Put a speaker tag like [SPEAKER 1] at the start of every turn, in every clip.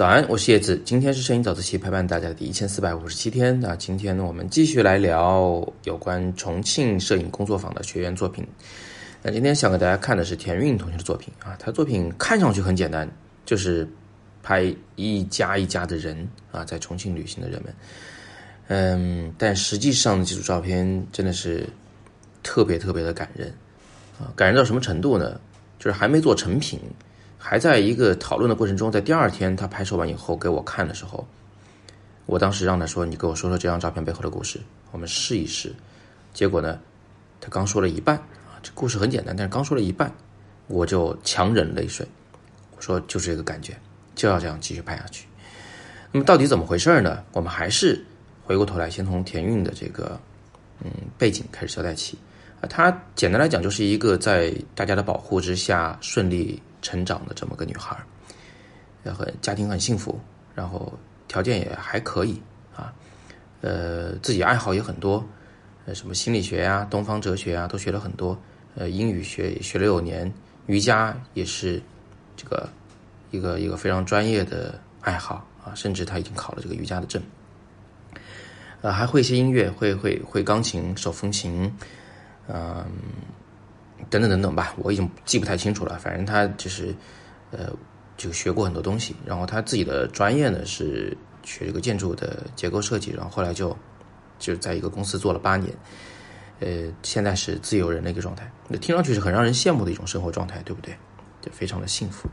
[SPEAKER 1] 早安，我是叶子。今天是摄影早自习陪伴大家的第一千四百五十七天。那今天呢，我们继续来聊有关重庆摄影工作坊的学员作品。那今天想给大家看的是田韵同学的作品啊，他作品看上去很简单，就是拍一家一家的人啊，在重庆旅行的人们。嗯，但实际上这组照片真的是特别特别的感人啊，感人到什么程度呢？就是还没做成品。还在一个讨论的过程中，在第二天他拍摄完以后给我看的时候，我当时让他说：“你给我说说这张照片背后的故事，我们试一试。”结果呢，他刚说了一半啊，这故事很简单，但是刚说了一半，我就强忍泪水，我说：“就是这个感觉，就要这样继续拍下去。”那么到底怎么回事呢？我们还是回过头来，先从田韵的这个嗯背景开始交代起啊。他简单来讲，就是一个在大家的保护之下顺利。成长的这么个女孩，也很家庭很幸福，然后条件也还可以啊，呃，自己爱好也很多，呃，什么心理学呀、东方哲学啊，都学了很多，呃，英语学学了六年，瑜伽也是这个一个一个非常专业的爱好啊，甚至他已经考了这个瑜伽的证，呃，还会一些音乐，会会会钢琴、手风琴，嗯。等等等等吧，我已经记不太清楚了。反正他就是，呃，就学过很多东西。然后他自己的专业呢是学这个建筑的结构设计。然后后来就就在一个公司做了八年，呃，现在是自由人的一个状态。那听上去是很让人羡慕的一种生活状态，对不对？就非常的幸福。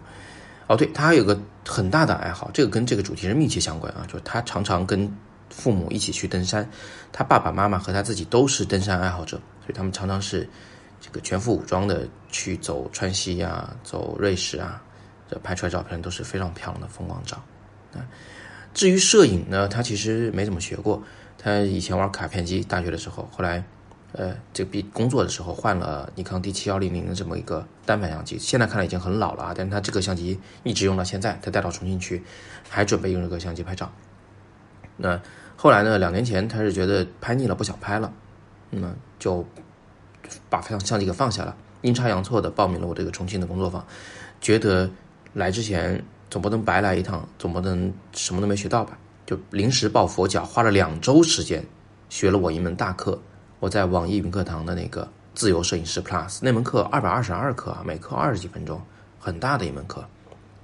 [SPEAKER 1] 哦，对他还有个很大的爱好，这个跟这个主题是密切相关啊。就是他常常跟父母一起去登山，他爸爸妈妈和他自己都是登山爱好者，所以他们常常是。这个全副武装的去走川西呀，走瑞士啊，这拍出来照片都是非常漂亮的风光照。啊，至于摄影呢，他其实没怎么学过。他以前玩卡片机，大学的时候，后来，呃，这毕工作的时候换了尼康 D 七幺零零的这么一个单反相机，现在看来已经很老了啊。但是他这个相机一直用到现在，他带到重庆去，还准备用这个相机拍照。那后来呢，两年前他是觉得拍腻了，不想拍了，那就。把相相机给放下了，阴差阳错的报名了我这个重庆的工作坊，觉得来之前总不能白来一趟，总不能什么都没学到吧？就临时抱佛脚，花了两周时间学了我一门大课。我在网易云课堂的那个自由摄影师 Plus 那门课二百二十二课啊，每课二十几分钟，很大的一门课。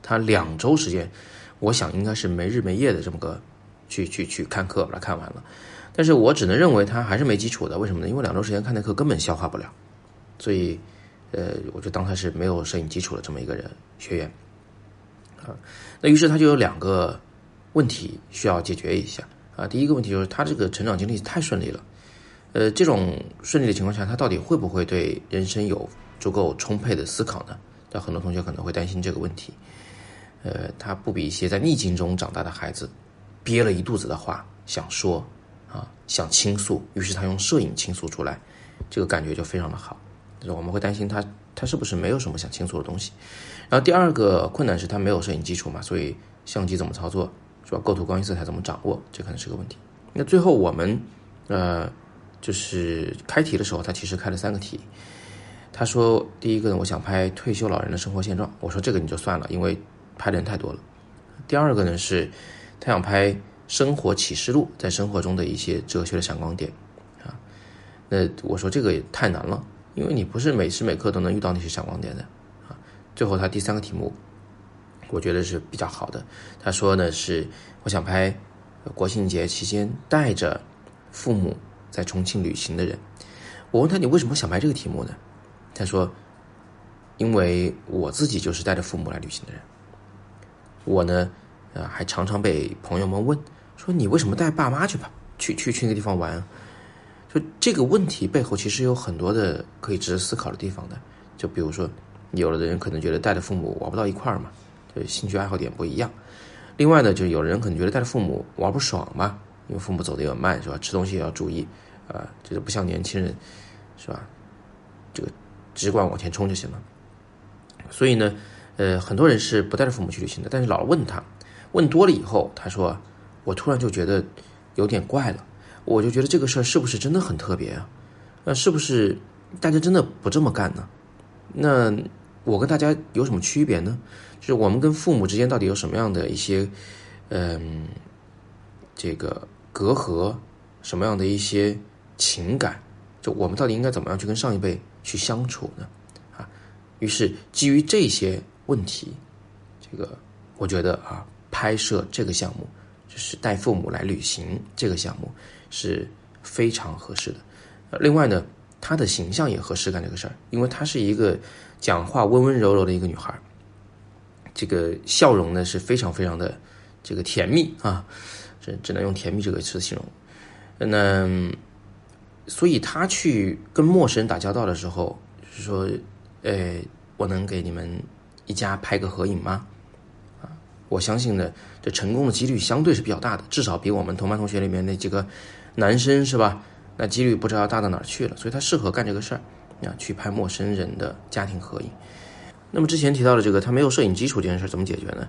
[SPEAKER 1] 他两周时间，我想应该是没日没夜的这么个去去去看课，把它看完了。但是我只能认为他还是没基础的，为什么呢？因为两周时间看的课根本消化不了，所以，呃，我就当他是没有摄影基础的这么一个人学员，啊，那于是他就有两个问题需要解决一下啊。第一个问题就是他这个成长经历太顺利了，呃，这种顺利的情况下，他到底会不会对人生有足够充沛的思考呢？那很多同学可能会担心这个问题，呃，他不比一些在逆境中长大的孩子憋了一肚子的话想说。啊，想倾诉，于是他用摄影倾诉出来，这个感觉就非常的好。就是我们会担心他，他是不是没有什么想倾诉的东西？然后第二个困难是他没有摄影基础嘛，所以相机怎么操作，是吧？构图、光影、色彩怎么掌握，这可能是个问题。那最后我们，呃，就是开题的时候，他其实开了三个题。他说，第一个呢，我想拍退休老人的生活现状。我说这个你就算了，因为拍的人太多了。第二个呢是，他想拍。生活启示录，在生活中的一些哲学的闪光点，啊，那我说这个也太难了，因为你不是每时每刻都能遇到那些闪光点的，啊，最后他第三个题目，我觉得是比较好的。他说呢是，我想拍国庆节期间带着父母在重庆旅行的人。我问他你为什么想拍这个题目呢？他说，因为我自己就是带着父母来旅行的人，我呢。啊，还常常被朋友们问说：“你为什么带爸妈去跑去去去那个地方玩？”就这个问题背后其实有很多的可以值得思考的地方的。就比如说，有的人可能觉得带着父母玩不到一块儿嘛，就兴趣爱好点不一样。另外呢，就有人可能觉得带着父母玩不爽嘛，因为父母走的也慢，是吧？吃东西也要注意，啊，这个不像年轻人，是吧？这个只管往前冲就行了。所以呢，呃，很多人是不带着父母去旅行的，但是老问他。问多了以后，他说：“我突然就觉得有点怪了，我就觉得这个事儿是不是真的很特别啊？那是不是大家真的不这么干呢？那我跟大家有什么区别呢？就是我们跟父母之间到底有什么样的一些，嗯，这个隔阂，什么样的一些情感？就我们到底应该怎么样去跟上一辈去相处呢？啊，于是基于这些问题，这个我觉得啊，拍摄这个项目就是带父母来旅行这个项目是非常合适的。另外呢，她的形象也合适干这个事儿，因为她是一个讲话温温柔柔的一个女孩，这个笑容呢是非常非常的这个甜蜜啊，只只能用甜蜜这个词形容。那。所以他去跟陌生人打交道的时候，就是说，呃，我能给你们一家拍个合影吗？我相信呢，这成功的几率相对是比较大的，至少比我们同班同学里面那几个男生是吧？那几率不知道大到哪儿去了。所以他适合干这个事儿，啊，去拍陌生人的家庭合影。那么之前提到的这个，他没有摄影基础这件事怎么解决呢？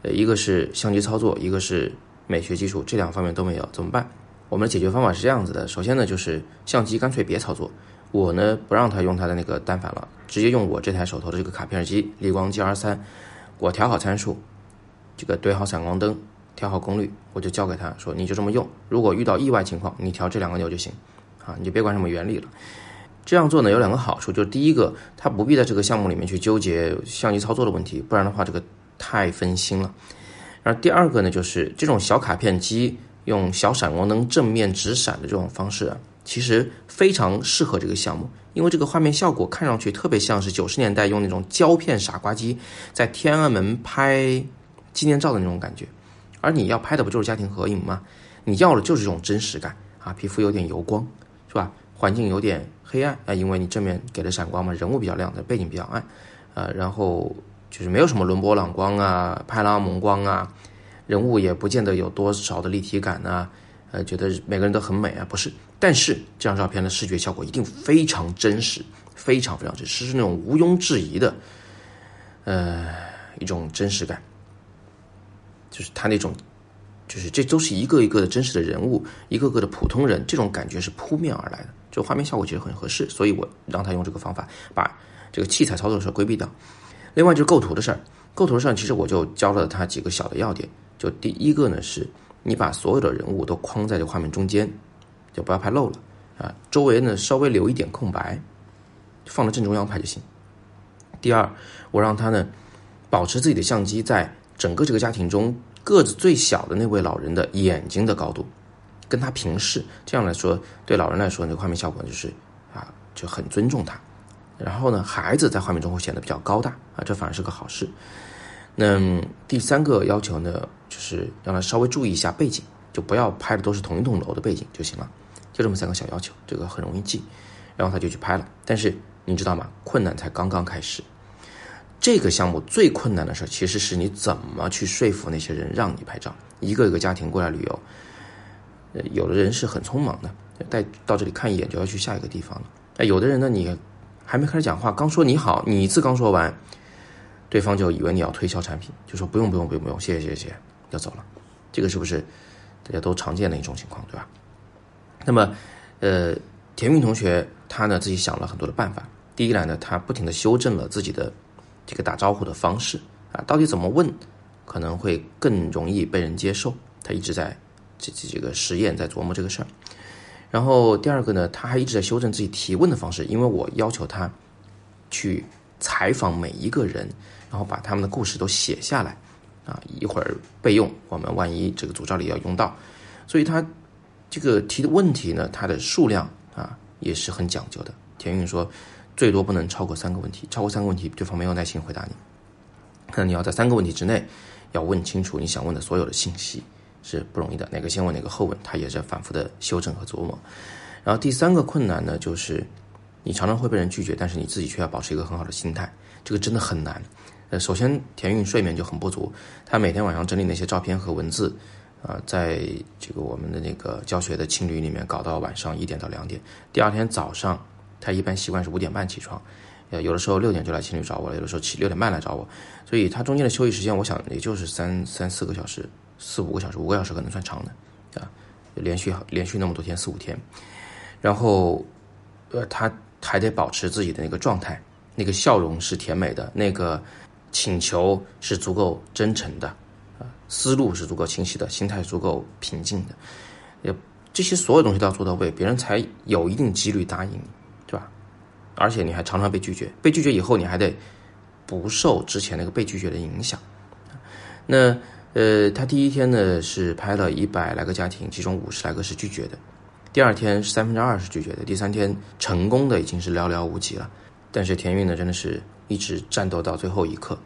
[SPEAKER 1] 呃，一个是相机操作，一个是美学基础，这两方面都没有，怎么办？我们的解决方法是这样子的：首先呢，就是相机干脆别操作，我呢不让他用他的那个单反了，直接用我这台手头的这个卡片机力光 GR 三，我调好参数，这个对好闪光灯，调好功率，我就交给他说，你就这么用。如果遇到意外情况，你调这两个钮就行，啊，你就别管什么原理了。这样做呢有两个好处，就是第一个，他不必在这个项目里面去纠结相机操作的问题，不然的话这个太分心了。然后第二个呢，就是这种小卡片机。用小闪光灯正面直闪的这种方式啊，其实非常适合这个项目，因为这个画面效果看上去特别像是九十年代用那种胶片傻瓜机在天安门拍纪念照的那种感觉。而你要拍的不就是家庭合影吗？你要的就是这种真实感啊，皮肤有点油光，是吧？环境有点黑暗啊，因为你正面给的闪光嘛，人物比较亮的，背景比较暗，呃，然后就是没有什么伦勃朗光啊、派拉蒙光啊。人物也不见得有多少的立体感啊，呃，觉得每个人都很美啊，不是？但是这张照片的视觉效果一定非常真实，非常非常真实，是那种毋庸置疑的，呃，一种真实感。就是他那种，就是这都是一个一个的真实的人物，一个个的普通人，这种感觉是扑面而来的，就画面效果其实很合适，所以我让他用这个方法把这个器材操作的时候规避掉。另外就是构图的事儿，构图上其实我就教了他几个小的要点。就第一个呢，是你把所有的人物都框在这画面中间，就不要拍漏了啊。周围呢稍微留一点空白，放在正中央拍就行。第二，我让他呢保持自己的相机在整个这个家庭中个子最小的那位老人的眼睛的高度，跟他平视。这样来说，对老人来说，那个画面效果就是啊就很尊重他。然后呢，孩子在画面中会显得比较高大啊，这反而是个好事。那第三个要求呢，就是让他稍微注意一下背景，就不要拍的都是同一栋楼的背景就行了，就这么三个小要求，这个很容易记。然后他就去拍了，但是你知道吗？困难才刚刚开始。这个项目最困难的事其实是你怎么去说服那些人让你拍照。一个一个家庭过来旅游，呃，有的人是很匆忙的，带到这里看一眼就要去下一个地方了。哎，有的人呢，你还没开始讲话，刚说你好，你一次刚说完。对方就以为你要推销产品，就说不用不用不用不用，谢谢谢谢，要走了。这个是不是大家都常见的一种情况，对吧？那么，呃，田运同学他呢自己想了很多的办法。第一来呢，他不停的修正了自己的这个打招呼的方式啊，到底怎么问可能会更容易被人接受？他一直在这这这个实验，在琢磨这个事儿。然后第二个呢，他还一直在修正自己提问的方式，因为我要求他去采访每一个人。然后把他们的故事都写下来，啊，一会儿备用，我们万一这个组照里要用到，所以他这个提的问题呢，它的数量啊也是很讲究的。田运说，最多不能超过三个问题，超过三个问题，对方没有耐心回答你。那你要在三个问题之内，要问清楚你想问的所有的信息，是不容易的。哪个先问，哪个后问，他也在反复的修正和琢磨。然后第三个困难呢，就是你常常会被人拒绝，但是你自己却要保持一个很好的心态，这个真的很难。呃，首先田韵睡眠就很不足，他每天晚上整理那些照片和文字，啊，在这个我们的那个教学的青旅里面搞到晚上一点到两点。第二天早上，他一般习惯是五点半起床，呃，有的时候六点就来青旅找我了，有的时候起六点半来找我，所以他中间的休息时间，我想也就是三三四个小时，四五个小时，五个小时可能算长的，啊，连续连续那么多天四五天，然后，呃，他还得保持自己的那个状态。那个笑容是甜美的，那个请求是足够真诚的，啊，思路是足够清晰的，心态足够平静的，也这些所有东西都要做到位，别人才有一定几率答应你，而且你还常常被拒绝，被拒绝以后你还得不受之前那个被拒绝的影响。那呃，他第一天呢是拍了一百来个家庭，其中五十来个是拒绝的，第二天是三分之二是拒绝的，第三天成功的已经是寥寥无几了。但是田韵呢，真的是一直战斗到最后一刻，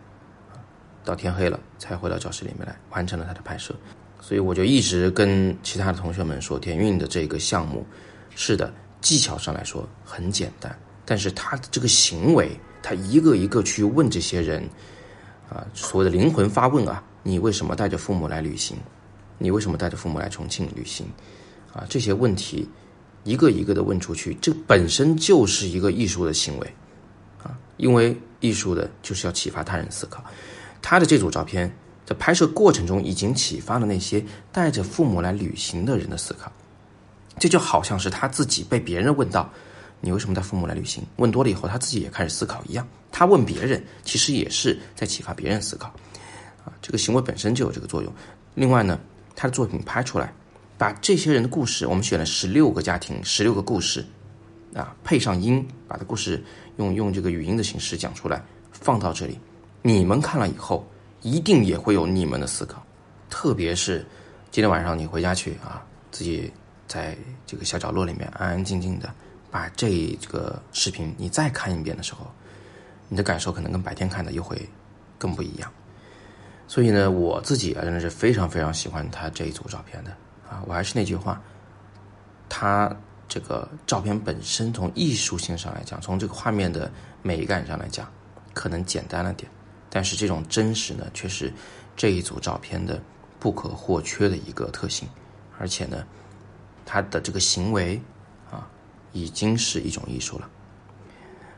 [SPEAKER 1] 到天黑了才回到教室里面来完成了他的拍摄。所以我就一直跟其他的同学们说，田韵的这个项目，是的，技巧上来说很简单，但是他这个行为，他一个一个去问这些人，啊，所谓的灵魂发问啊，你为什么带着父母来旅行？你为什么带着父母来重庆旅行？啊，这些问题一个一个的问出去，这本身就是一个艺术的行为。啊因为艺术的就是要启发他人思考，他的这组照片在拍摄过程中已经启发了那些带着父母来旅行的人的思考，这就好像是他自己被别人问到“你为什么带父母来旅行”，问多了以后，他自己也开始思考一样。他问别人，其实也是在启发别人思考，啊，这个行为本身就有这个作用。另外呢，他的作品拍出来，把这些人的故事，我们选了十六个家庭，十六个故事，啊，配上音，把这故事。用用这个语音的形式讲出来，放到这里，你们看了以后，一定也会有你们的思考。特别是今天晚上你回家去啊，自己在这个小角落里面安安静静的，把这个视频你再看一遍的时候，你的感受可能跟白天看的又会更不一样。所以呢，我自己啊真的是非常非常喜欢他这一组照片的啊。我还是那句话，他。这个照片本身从艺术性上来讲，从这个画面的美感上来讲，可能简单了点，但是这种真实呢，却是这一组照片的不可或缺的一个特性。而且呢，他的这个行为，已经是一种艺术了。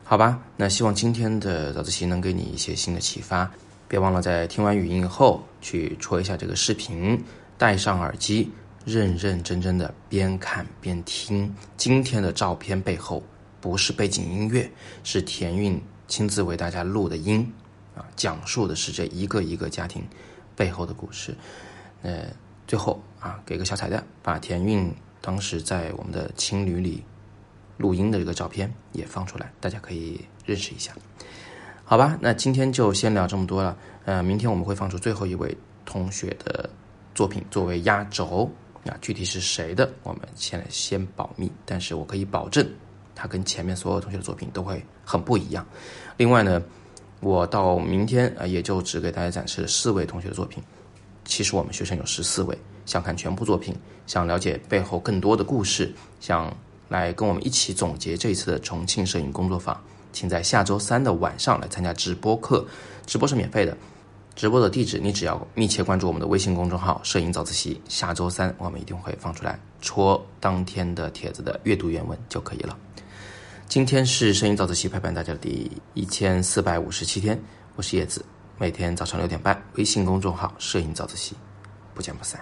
[SPEAKER 1] 好吧，那希望今天的早自习能给你一些新的启发。别忘了在听完语音以后，去戳一下这个视频，戴上耳机。认认真真的边看边听，今天的照片背后不是背景音乐，是田韵亲自为大家录的音，啊，讲述的是这一个一个家庭背后的故事。那，最后啊，给个小彩蛋，把田韵当时在我们的青旅里录音的这个照片也放出来，大家可以认识一下。好吧，那今天就先聊这么多了。呃，明天我们会放出最后一位同学的作品作为压轴。啊，具体是谁的，我们先先保密。但是我可以保证，他跟前面所有同学的作品都会很不一样。另外呢，我到明天啊，也就只给大家展示四位同学的作品。其实我们学生有十四位，想看全部作品，想了解背后更多的故事，想来跟我们一起总结这一次的重庆摄影工作坊，请在下周三的晚上来参加直播课，直播是免费的。直播的地址，你只要密切关注我们的微信公众号“摄影早自习”，下周三我们一定会放出来，戳当天的帖子的阅读原文就可以了。今天是摄影早自习陪伴大家的第一千四百五十七天，我是叶子，每天早上六点半，微信公众号“摄影早自习”，不见不散。